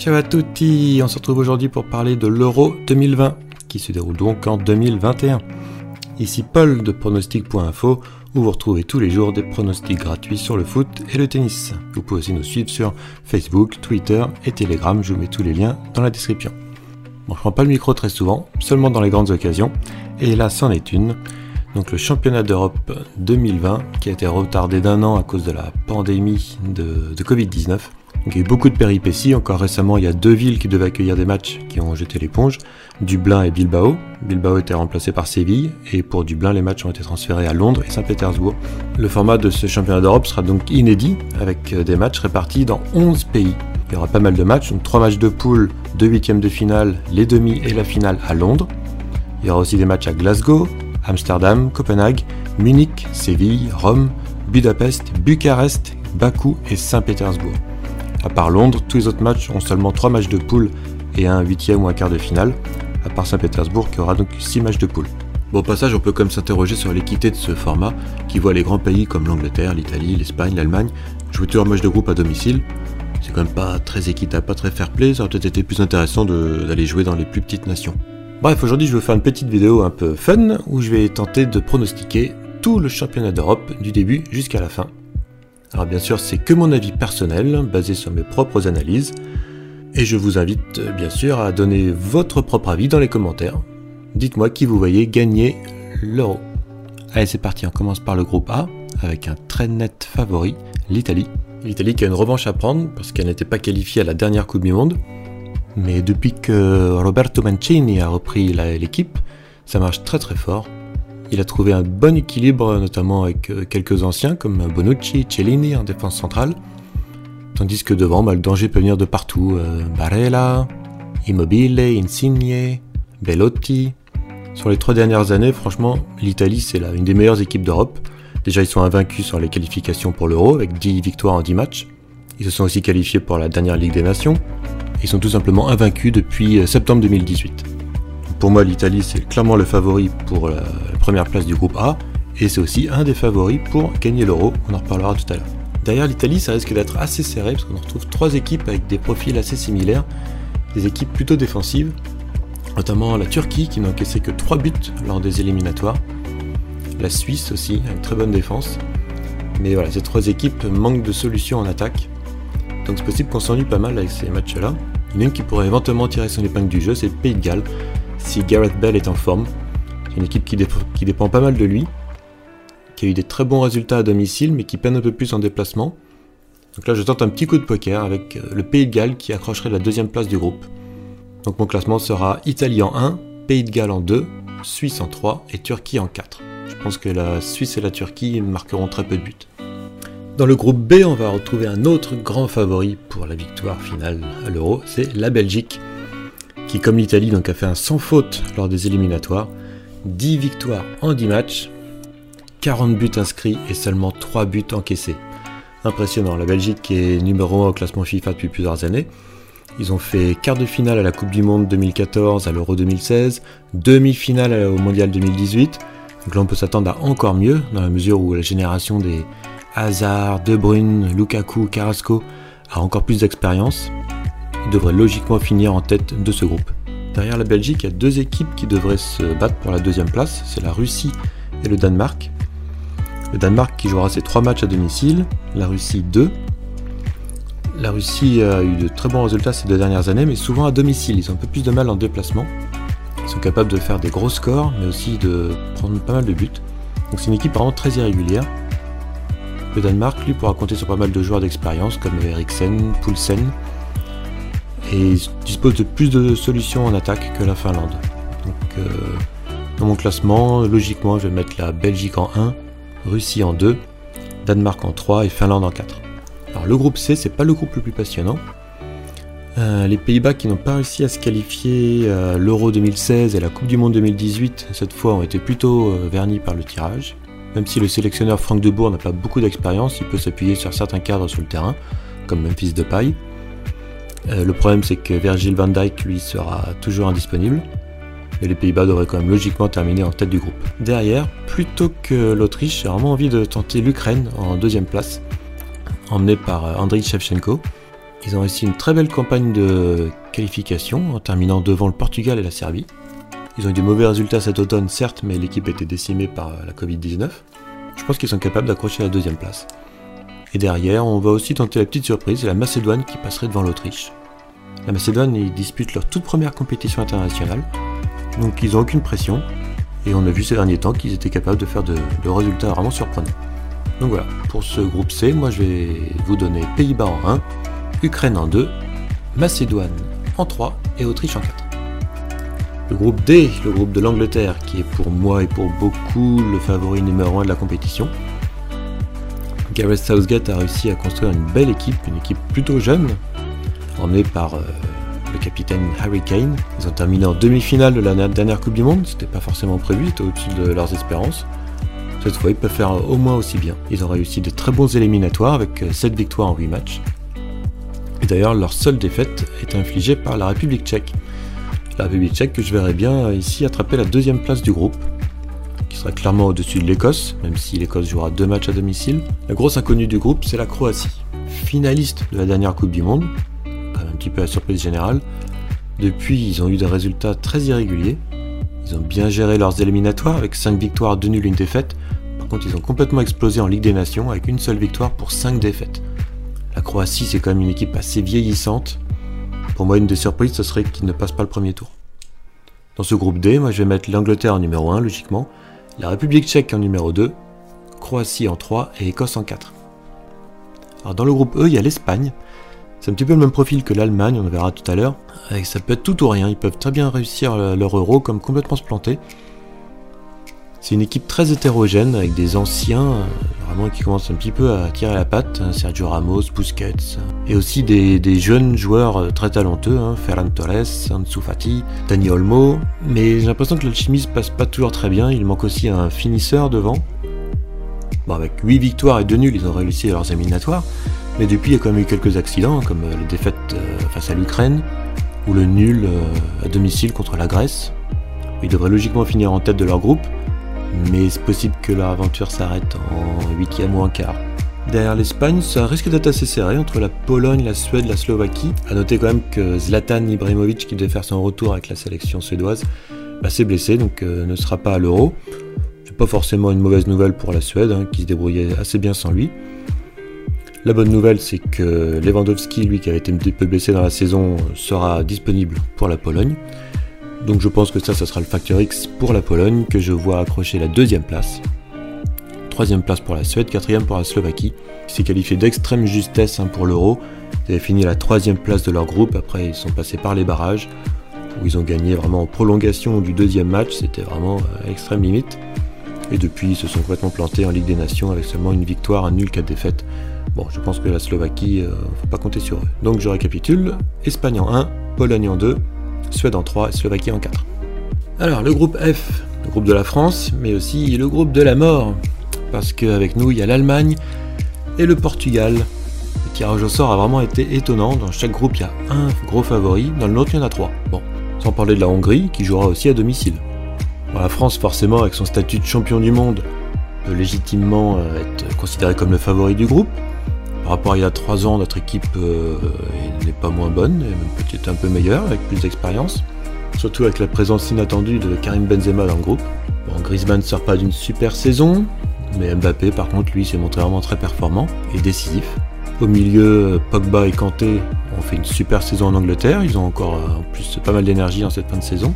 Ciao à tutti, on se retrouve aujourd'hui pour parler de l'Euro 2020, qui se déroule donc en 2021. Ici Paul de pronostic.info, où vous retrouvez tous les jours des pronostics gratuits sur le foot et le tennis. Vous pouvez aussi nous suivre sur Facebook, Twitter et Telegram, je vous mets tous les liens dans la description. Bon, je prends pas le micro très souvent, seulement dans les grandes occasions, et là c'en est une. Donc le championnat d'Europe 2020, qui a été retardé d'un an à cause de la pandémie de, de Covid-19, il y a eu beaucoup de péripéties. Encore récemment, il y a deux villes qui devaient accueillir des matchs qui ont jeté l'éponge. Dublin et Bilbao. Bilbao était remplacé par Séville. Et pour Dublin, les matchs ont été transférés à Londres et Saint-Pétersbourg. Le format de ce championnat d'Europe sera donc inédit, avec euh, des matchs répartis dans 11 pays. Il y aura pas mal de matchs, donc 3 matchs de poule, 2 huitièmes de finale, les demi et la finale à Londres. Il y aura aussi des matchs à Glasgow, Amsterdam, Copenhague, Munich, Séville, Rome, Budapest, Bucarest, Bakou et Saint-Pétersbourg. À part Londres, tous les autres matchs ont seulement 3 matchs de poule et un huitième ou un quart de finale, à part Saint-Pétersbourg qui aura donc 6 matchs de poule. Bon, au passage, on peut quand même s'interroger sur l'équité de ce format, qui voit les grands pays comme l'Angleterre, l'Italie, l'Espagne, l'Allemagne jouer tous leurs matchs de groupe à domicile. C'est quand même pas très équitable, pas très fair play, ça aurait peut-être été plus intéressant d'aller jouer dans les plus petites nations. Bref, aujourd'hui je vais vous faire une petite vidéo un peu fun, où je vais tenter de pronostiquer tout le championnat d'Europe du début jusqu'à la fin alors bien sûr, c'est que mon avis personnel, basé sur mes propres analyses, et je vous invite euh, bien sûr à donner votre propre avis dans les commentaires. Dites-moi qui vous voyez gagner l'euro. Allez, c'est parti, on commence par le groupe A, avec un très net favori, l'Italie. L'Italie qui a une revanche à prendre, parce qu'elle n'était pas qualifiée à la dernière Coupe du Monde. Mais depuis que Roberto Mancini a repris l'équipe, ça marche très très fort. Il a trouvé un bon équilibre, notamment avec euh, quelques anciens comme Bonucci, Cellini en défense centrale. Tandis que devant, bah, le danger peut venir de partout. Euh, Barella, Immobile, Insigne, Bellotti. Sur les trois dernières années, franchement, l'Italie, c'est une des meilleures équipes d'Europe. Déjà, ils sont invaincus sur les qualifications pour l'Euro, avec 10 victoires en 10 matchs. Ils se sont aussi qualifiés pour la dernière Ligue des Nations. Ils sont tout simplement invaincus depuis euh, septembre 2018. Pour moi, l'Italie, c'est clairement le favori pour la première place du groupe A, et c'est aussi un des favoris pour gagner l'euro, on en reparlera tout à l'heure. Derrière l'Italie, ça risque d'être assez serré, parce qu'on retrouve trois équipes avec des profils assez similaires, des équipes plutôt défensives, notamment la Turquie qui n'a encaissé que 3 buts lors des éliminatoires, la Suisse aussi, a une très bonne défense, mais voilà, ces trois équipes manquent de solutions en attaque, donc c'est possible qu'on s'ennuie pas mal avec ces matchs-là. Il une qui pourrait éventuellement tirer son épingle du jeu, c'est le Pays de Galles, si Gareth Bell est en forme. Une équipe qui, qui, dépend pas mal de lui, qui a eu des très bons résultats à domicile, mais qui peine un peu plus en déplacement. Donc là, je tente un petit coup de poker avec euh, le Pays de Galles qui accrocherait la deuxième place du groupe. Donc mon classement sera Italie en 1, Pays de Galles en 2, Suisse en 3 et Turquie en 4. Je pense que la Suisse et la Turquie marqueront très peu de buts. Dans le groupe B, on va retrouver un autre grand favori pour la victoire finale à l'Euro, c'est la Belgique qui comme l'Italie donc a fait un sans faute lors des éliminatoires, 10 victoires en 10 matchs, 40 buts inscrits et seulement 3 buts encaissés. Impressionnant, la Belgique est numéro 1 au classement FIFA depuis plusieurs années. Ils ont fait quart de finale à la Coupe du Monde 2014, à l'Euro 2016, demi-finale au Mondial 2018. Donc là on peut s'attendre à encore mieux, dans la mesure où la génération des Hazard, De Bruyne, Lukaku, Carrasco a encore plus d'expérience. Il devrait logiquement finir en tête de ce groupe. Derrière la Belgique, il y a deux équipes qui devraient se battre pour la deuxième place, c'est la Russie et le Danemark. Le Danemark qui jouera ses trois matchs à domicile, la Russie 2. La Russie a eu de très bons résultats ces deux dernières années, mais souvent à domicile. Ils ont un peu plus de mal en déplacement. Ils sont capables de faire des gros scores, mais aussi de prendre pas mal de buts. Donc c'est une équipe vraiment très irrégulière. Le Danemark, lui, pourra compter sur pas mal de joueurs d'expérience comme Eriksen, Poulsen, et dispose de plus de solutions en attaque que la Finlande. Donc, euh, dans mon classement, logiquement, je vais mettre la Belgique en 1, Russie en 2, Danemark en 3 et Finlande en 4. Alors le groupe C, c'est pas le groupe le plus passionnant. Euh, les Pays-Bas qui n'ont pas réussi à se qualifier à l'Euro 2016 et la Coupe du Monde 2018, cette fois ont été plutôt euh, vernis par le tirage. Même si le sélectionneur Franck Debourg n'a pas beaucoup d'expérience, il peut s'appuyer sur certains cadres sur le terrain, comme Memphis Depay. Euh, le problème, c'est que Virgil van Dijk, lui, sera toujours indisponible. Et les Pays-Bas devraient quand même logiquement terminer en tête du groupe. Derrière, plutôt que l'Autriche, j'ai vraiment envie de tenter l'Ukraine en deuxième place, emmené par euh, Andriy Shevchenko. Ils ont réussi une très belle campagne de qualification en terminant devant le Portugal et la Serbie. Ils ont eu des mauvais résultats cet automne, certes, mais l'équipe était décimée par la Covid-19. Je pense qu'ils sont capables d'accrocher la deuxième place. Et derrière, on va aussi tenter la petite surprise, la Macédoine qui passerait devant l'Autriche. La Macédoine, ils disputent leur toute première compétition internationale, donc ils n'ont aucune pression, et on a vu ces derniers temps qu'ils étaient capables de faire de, résultats vraiment surprenants. Donc voilà, pour ce groupe C, moi je vais vous donner Pays-Bas en 1, Ukraine en 2, Macédoine en 3 et Autriche en 4. Le groupe D, le groupe de l'Angleterre, qui est pour moi et pour beaucoup le favori numéro 1 de la compétition. Gareth Southgate a réussi à construire une belle équipe, une équipe plutôt jeune, emmenée par euh, le capitaine Harry Kane. Ils ont terminé en demi-finale de la dernière Coupe du Monde, c'était pas forcément prévu, c'était au-dessus de leurs espérances. Cette fois, ils peuvent faire au moins aussi bien. Ils ont réussi de très bons éliminatoires avec 7 euh, victoires en 8 matchs. Et d'ailleurs, leur seule défaite est infligée par la République tchèque. La République tchèque que je verrais bien euh, ici attraper la deuxième place du groupe, qui sera clairement au-dessus de l'Écosse, même si l'Écosse jouera deux matchs à domicile. La grosse inconnue du groupe, c'est la Croatie, finaliste de la dernière Coupe du Monde, un petit peu la surprise générale. Depuis, ils ont eu des résultats très irréguliers. Ils ont bien géré leurs éliminatoires avec 5 victoires, 2 nuls, une défaite. Par contre, ils ont complètement explosé en Ligue des Nations avec une seule victoire pour 5 défaites. La Croatie, c'est quand même une équipe assez vieillissante. Pour moi, une des surprises, ce serait qu'ils ne passent pas le premier tour. Dans ce groupe D, moi je vais mettre l'Angleterre en numéro 1, logiquement, la République tchèque en numéro 2, Croatie en 3 et Écosse en 4. Alors dans le groupe E, il y a l'Espagne, c'est un petit peu le même profil que l'Allemagne, on le verra tout à l'heure. Ça peut être tout ou rien, ils peuvent très bien réussir leur euro comme complètement se planter. C'est une équipe très hétérogène avec des anciens euh, vraiment qui commencent un petit peu à tirer la patte, hein, Sergio Ramos, Busquets, et aussi des, jeunes joueurs euh, très talentueux, hein, Ferran Torres, Ansu Fati, Dani Olmo, mais j'ai l'impression que l'alchimie se passe pas toujours très bien, il manque aussi un finisseur devant. Bon, avec 8 victoires et 2 nuls, ils ont réussi leurs éliminatoires, mais depuis, il y a quand même eu quelques accidents, comme euh, la défaite face à l'Ukraine, ou le nul à domicile contre la Grèce. Ils devraient logiquement finir en tête de leur groupe, mais c'est possible que leur aventure s'arrête en huitième ou en quart. Derrière l'Espagne, ça risque d'être assez serré entre la Pologne, la Suède, la Slovaquie. A noter quand même que Zlatan Ibrahimovic, qui devait faire son retour avec la sélection suédoise, bah, s'est blessé, donc ne sera pas à l'Euro. C'est pas forcément une mauvaise nouvelle pour la Suède, hein, qui se débrouillait assez bien sans lui. La bonne nouvelle, c'est que Lewandowski, lui qui a été un peu blessé dans la saison, sera disponible pour la Pologne. Donc je pense que ça, ça sera le facteur X pour la Pologne, que je vois accrocher la deuxième place. Troisième place pour la Suède, quatrième pour la Slovaquie, qui s'est qualifié d'extrême justesse hein, pour l'Euro. Ils avaient fini la troisième place de leur groupe, après ils sont passés par les barrages, où ils ont gagné vraiment en prolongation du deuxième match, c'était vraiment à extrême limite. Et depuis, ils se sont complètement plantés en Ligue des Nations avec seulement une victoire, un nul, quatre défaites. Bon, je pense que la Slovaquie, euh, faut pas compter sur eux. Donc je récapitule Espagne en 1, Pologne en 2, Suède en 3 et Slovaquie en 4. Alors, le groupe F, le groupe de la France, mais aussi le groupe de la mort. Parce qu'avec nous, il y a l'Allemagne et le Portugal. Le tirage au sort a vraiment été étonnant. Dans chaque groupe, il y a un gros favori. Dans le nôtre, il y en a trois. Bon, sans parler de la Hongrie, qui jouera aussi à domicile. la France, forcément, avec son statut de champion du monde, peut légitimement euh, être considéré comme le favori du groupe. Par rapport à il y a 3 ans, notre équipe euh, n'est pas moins bonne, peut-être un peu meilleure, avec plus d'expérience. Surtout avec la présence inattendue de Karim Benzema dans le groupe. Bon, Griezmann ne sort pas d'une super saison, mais Mbappé, par contre, lui, s'est montré vraiment très performant et décisif. Au milieu, Pogba et Kanté ont fait une super saison en Angleterre. Ils ont encore euh, en plus pas mal d'énergie dans cette fin de saison.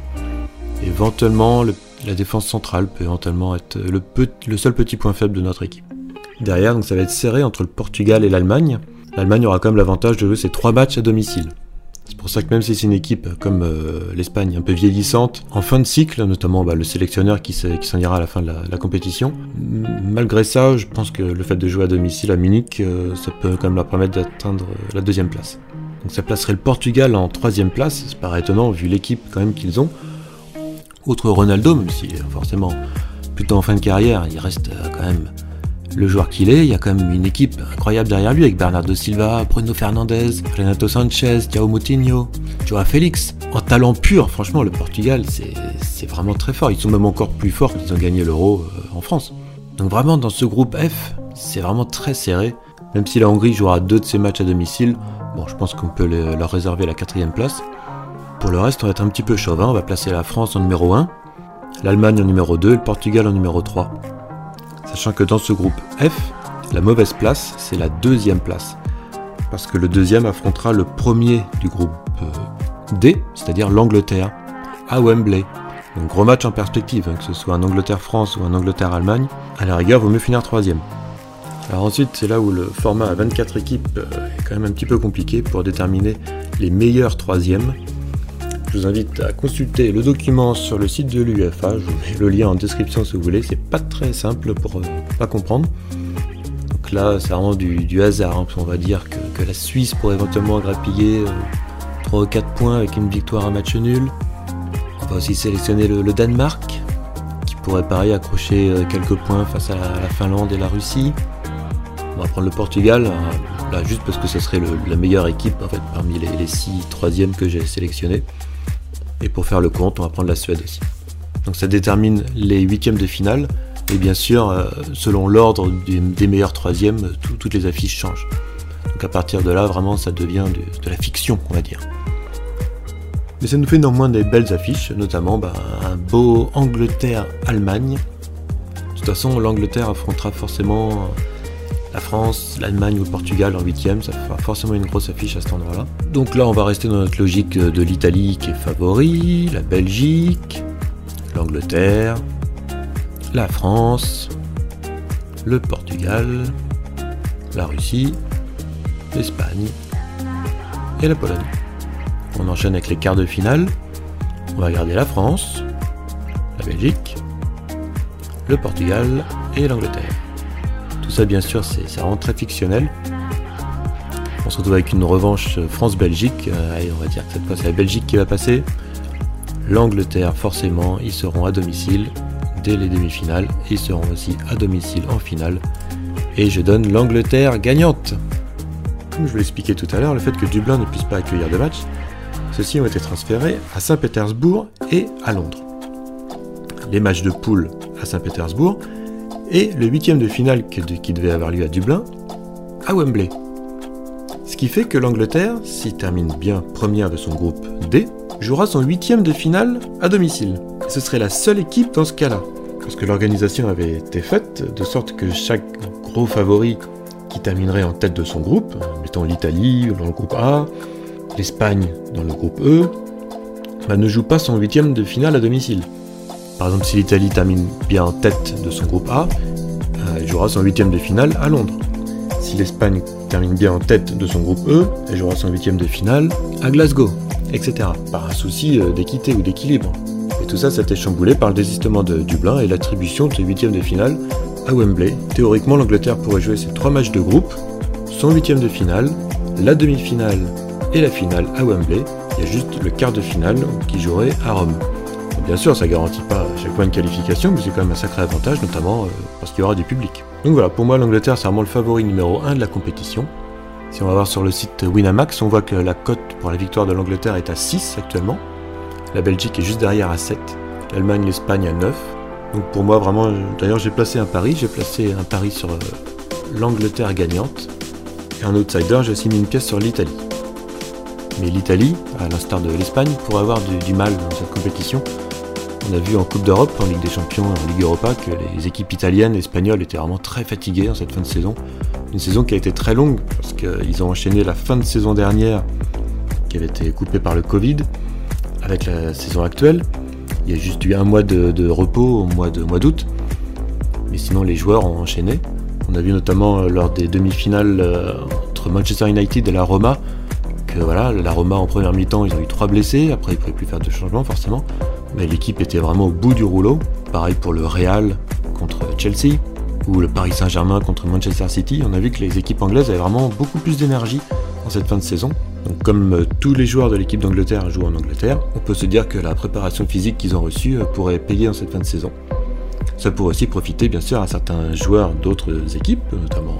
éventuellement, la défense centrale peut éventuellement être le seul petit point faible de notre équipe. Derrière, donc ça va être serré entre le Portugal et l'Allemagne. L'Allemagne aura quand même l'avantage de jouer ses trois matchs à domicile. C'est pour ça que même si c'est une équipe comme euh, l'Espagne un peu vieillissante, en fin de cycle, notamment bah, le sélectionneur qui s'en ira à la fin de la, compétition, malgré ça, je pense que le fait de jouer à domicile à Munich, euh, ça peut quand même leur permettre d'atteindre euh, la deuxième place. Donc ça placerait le Portugal en troisième place, c'est pas étonnant vu l'équipe quand même qu'ils ont. Outre Ronaldo, même si forcément plutôt en fin de carrière, il reste quand même le joueur qu'il est, il y a quand même une équipe incroyable derrière lui avec Bernardo Silva, Bruno Fernandez, Renato Sanchez, Thiago Moutinho, Joao Félix. En talent pur, franchement, le Portugal, c'est vraiment très fort. Ils sont même encore plus forts qu'ils ont gagné l'Euro euh, en France. Donc vraiment, dans ce groupe F, c'est vraiment très serré. Même si la Hongrie jouera deux de ses matchs à domicile, Bon, je pense qu'on peut leur réserver la quatrième place. Pour le reste, on va être un petit peu chauvin. On va placer la France en numéro 1, l'Allemagne en numéro 2 et le Portugal en numéro 3. Sachant que dans ce groupe F, la mauvaise place, c'est la deuxième place. Parce que le deuxième affrontera le premier du groupe euh, D, c'est-à-dire l'Angleterre, à Wembley. Donc gros match en perspective, hein, que ce soit un Angleterre-France ou un Angleterre-Allemagne. À la rigueur, vaut mieux finir troisième. Alors ensuite, c'est là où le format à 24 équipes euh, est quand même un petit peu compliqué pour déterminer les meilleurs troisièmes. Je vous invite à consulter le document sur le site de l'UFA. Je vous mets le lien en description si vous voulez. C'est pas très simple pour euh, pas comprendre. Donc là, c'est vraiment du, hasard. Hein, on va dire que, la Suisse pourrait éventuellement grappiller 3 ou 4 points avec une victoire à match nul. On va aussi sélectionner le, Danemark, qui pourrait pareil accrocher euh, quelques points face à la Finlande et la Russie. On va prendre le Portugal, euh, là juste parce que ce serait la meilleure équipe parmi les, les six troisièmes que j'ai sélectionnés. Et pour faire le compte, on va prendre la Suède aussi. Donc ça détermine les huitièmes de finale. Et bien sûr, euh, selon l'ordre des, meilleurs troisièmes, toutes les affiches changent. Donc à partir de là, vraiment, ça devient de, la fiction, on va dire. Mais ça nous fait néanmoins des belles affiches, notamment bah, un beau Angleterre-Allemagne. De toute façon, l'Angleterre affrontera forcément la France, l'Allemagne ou le Portugal en huitième, ça fera forcément une grosse affiche à cet endroit-là. Donc là, on va rester dans notre logique de l'Italie qui est favori, la Belgique, l'Angleterre, la France, le Portugal, la Russie, l'Espagne et la Pologne. On enchaîne avec les quarts de finale. On va garder la France, la Belgique, le Portugal et l'Angleterre ça, bien sûr, c'est vraiment très fictionnel. On se retrouve avec une revanche France-Belgique. Euh, on va dire que cette fois, c'est la Belgique qui va passer. L'Angleterre, forcément, ils seront à domicile dès les demi-finales. Ils seront aussi à domicile en finale. Et je donne l'Angleterre gagnante. Comme je vous l'expliquais tout à l'heure, le fait que Dublin ne puisse pas accueillir de match, ceux-ci ont été transférés à Saint-Pétersbourg et à Londres. Les matchs de poule à Saint-Pétersbourg et le huitième de finale qui devait avoir lieu à Dublin, à Wembley. Ce qui fait que l'Angleterre, s'il termine bien première de son groupe D, jouera son huitième de finale à domicile. ce serait la seule équipe dans ce cas-là, parce que l'organisation avait été faite de sorte que chaque gros favori qui terminerait en tête de son groupe, mettons l'Italie dans le groupe A, l'Espagne dans le groupe E, bah, ne joue pas son huitième de finale à domicile. Par exemple, si l'Italie termine bien en tête de son groupe A, euh, elle jouera son huitième de finale à Londres. Si l'Espagne termine bien en tête de son groupe E, elle jouera son huitième de finale à Glasgow, etc. Par un souci euh, d'équité ou d'équilibre. Et tout ça, ça chamboulé par le désistement de Dublin et l'attribution de ce huitième de finale à Wembley. Théoriquement, l'Angleterre pourrait jouer ses trois matchs de groupe, son huitième de finale, la demi-finale et la finale à Wembley. Il y a juste le quart de finale qui jouerait à Rome. Bien sûr, ça garantit pas chaque fois une qualification, mais c'est quand même un sacré avantage, notamment euh, parce qu'il y aura du public. Donc voilà, pour moi, l'Angleterre, c'est vraiment le favori numéro 1 de la compétition. Si on va voir sur le site Winamax, on voit que la cote pour la victoire de l'Angleterre est à 6 actuellement. La Belgique est juste derrière à 7. L'Allemagne, l'Espagne à 9. Donc pour moi, vraiment, d'ailleurs, j'ai placé un pari. J'ai placé un pari sur euh, l'Angleterre gagnante. Et en outsider, j'ai aussi mis une pièce sur l'Italie. Mais l'Italie, à l'instar de l'Espagne, pourrait avoir du mal dans cette compétition on a vu en Coupe d'Europe, en Ligue des Champions, en Ligue Europa, que les équipes italiennes et espagnoles étaient vraiment très fatiguées en cette fin de saison. Une saison qui a été très longue, parce qu'ils ont enchaîné la fin de saison dernière, qui avait été coupée par le Covid, avec la saison actuelle. Il y a juste eu un mois de, repos au mois d'août. Mais sinon, les joueurs ont enchaîné. On a vu notamment euh, lors des demi-finales euh, entre Manchester United et la Roma, que voilà, la Roma en première mi-temps, ils ont eu trois blessés. Après, ils ne pouvaient plus faire de changement, forcément mais l'équipe était vraiment au bout du rouleau. Pareil pour le Real contre Chelsea ou le Paris Saint-Germain contre Manchester City. On a vu que les équipes anglaises avaient vraiment beaucoup plus d'énergie en cette fin de saison. Donc comme euh, tous les joueurs de l'équipe d'Angleterre jouent en Angleterre, on peut se dire que la préparation physique qu'ils ont reçue euh, pourrait payer en cette fin de saison. Ça pourrait aussi profiter bien sûr à certains joueurs d'autres équipes, notamment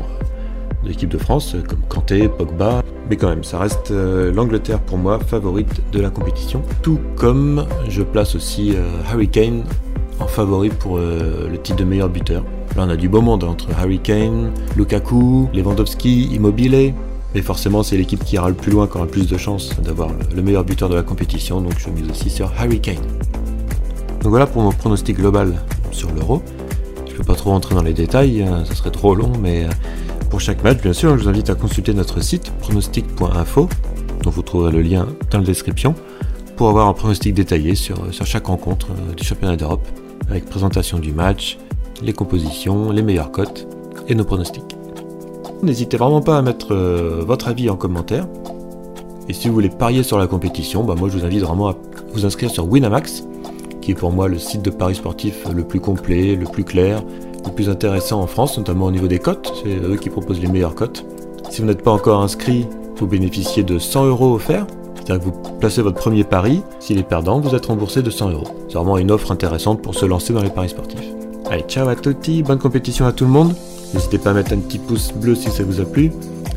de l'équipe de France, comme Kanté, Pogba. Mais quand même, ça reste euh, l'Angleterre pour moi favorite de la compétition. Tout comme je place aussi euh, Harry Kane en favori pour euh, le titre de meilleur buteur. Là, on a du beau monde entre Harry Kane, Lukaku, Lewandowski, Immobile. Mais forcément, c'est l'équipe qui ira le plus loin qui aura le plus de chances d'avoir le meilleur buteur de la compétition, donc je mise aussi sur Harry Kane. Donc voilà pour mon pronostic global sur l'Euro. Je ne peux pas trop rentrer dans les détails, hein, ça serait trop long, mais pour chaque match, bien sûr, je vous invite à consulter notre site pronostic.info, dont vous trouverez le lien dans la description, pour avoir un pronostic détaillé sur, chaque rencontre euh, du championnat d'Europe, avec présentation du match, les compositions, les meilleures cotes et nos pronostics. N'hésitez vraiment pas à mettre euh, votre avis en commentaire. Et si vous voulez parier sur la compétition, bah moi je vous invite vraiment à vous inscrire sur Winamax, qui est pour moi le site de paris sportif le plus complet, le plus clair, plus intéressant en France, notamment au niveau des cotes. C'est eux qui proposent les meilleures cotes. Si vous n'êtes pas encore inscrit, vous bénéficiez de 100 euros offerts. C'est-à-dire que vous placez votre premier pari, s'il est perdant, vous êtes remboursé de 100 euros. C'est vraiment une offre intéressante pour se lancer dans les paris sportifs. Allez, ciao à tutti, bonne compétition à tout le monde. N'hésitez pas à mettre un petit pouce bleu si ça vous a plu.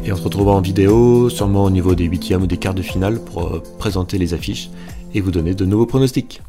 Et on se retrouvera en vidéo, sûrement au niveau des huitièmes ou des quarts de finale pour euh, présenter les affiches et vous donner de nouveaux pronostics.